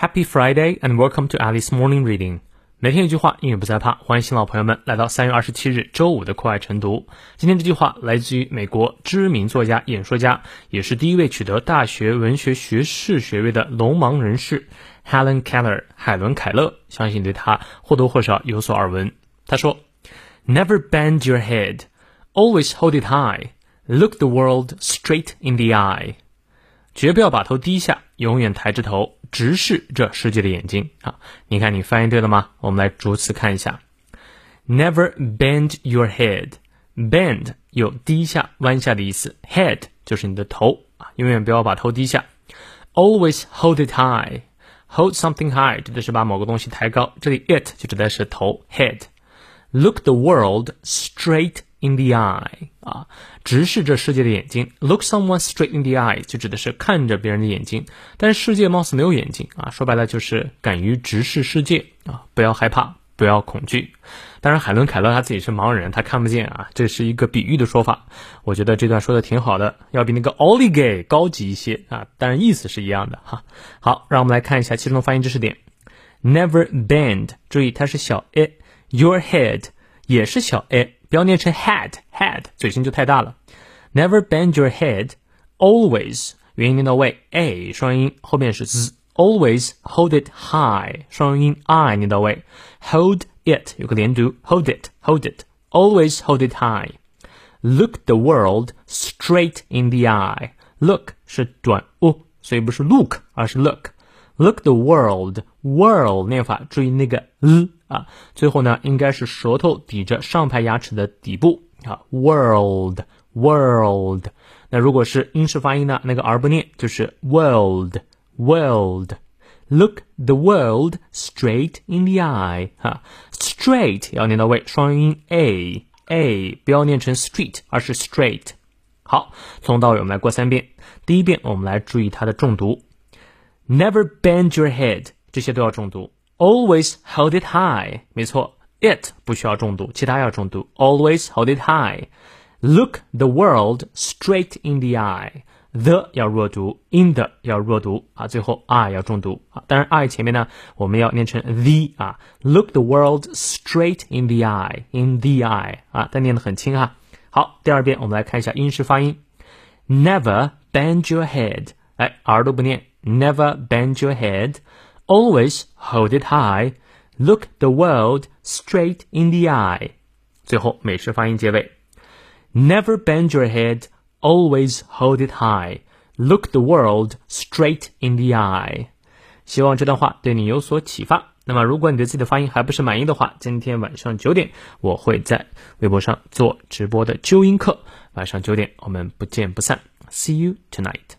Happy Friday and welcome to Alice Morning Reading。每天一句话，英语不再怕。欢迎新老朋友们来到三月二十七日周五的课外晨读。今天这句话来自于美国知名作家、演说家，也是第一位取得大学文学学士学位的聋盲人士 Helen Keller 海伦·凯勒。相信对他或多或少有所耳闻。他说：“Never bend your head, always hold it high. Look the world straight in the eye.” 绝不要把头低下，永远抬着头，直视这世界的眼睛啊！你看，你翻译对了吗？我们来逐词看一下。Never bend your head. Bend 有低下、弯下的意思，head 就是你的头啊，永远不要把头低下。Always hold it high. Hold something high 指的是把某个东西抬高，这里 it 就指的是头 head。Look the world straight in the eye 啊，直视这世界的眼睛。Look someone straight in the eye 就指的是看着别人的眼睛，但是世界貌似没有眼睛啊。说白了就是敢于直视世界啊，不要害怕，不要恐惧。当然，海伦·凯勒他自己是盲人，他看不见啊，这是一个比喻的说法。我觉得这段说的挺好的，要比那个 o l i g a y 高级一些啊，但是意思是一样的哈。好，让我们来看一下其中的发音知识点。Never bend，注意它是小 a a，your head 也是小 a。不要念成 head head，嘴型就太大了。Never bend your head. Always 元音念到位，a 双音后面是 z。Always hold it high，双音 i 念到位。Hold it 有个连读，hold it hold it。Always hold it high. Look the world straight in the eye. Look 是短 u，所以不是 look，而是 look。Look the world world 念法，注意那个 l 啊，最后呢应该是舌头抵着上排牙齿的底部啊。World world，那如果是英式发音呢，那个 r 不念，就是 world world。Look the world straight in the eye，哈，straight 要念到位，双元音 a a，不要念成 street，而是 straight。好，从头到尾我们来过三遍。第一遍我们来注意它的重读。Never bend your head，这些都要重读。Always hold it high，没错，it 不需要重读，其他要重读。Always hold it high。Look the world straight in the eye。the 要弱读，in the 要弱读啊，最后 I 要重读啊。当然 I 前面呢，我们要念成 the 啊。Look the world straight in the eye，in the eye 啊，但念得很轻哈。好，第二遍我们来看一下英式发音。Never bend your head，哎，r 都不念。Never bend your head. Always hold it high. Look the world straight in the eye. 最后美式发音结尾。Never bend your head. Always hold it high. Look the world straight in the eye. 希望这段话对你有所启发。那么，如果你对自己的发音还不是满意的话，今天晚上九点我会在微博上做直播的纠音课。晚上九点我们不见不散。See you tonight.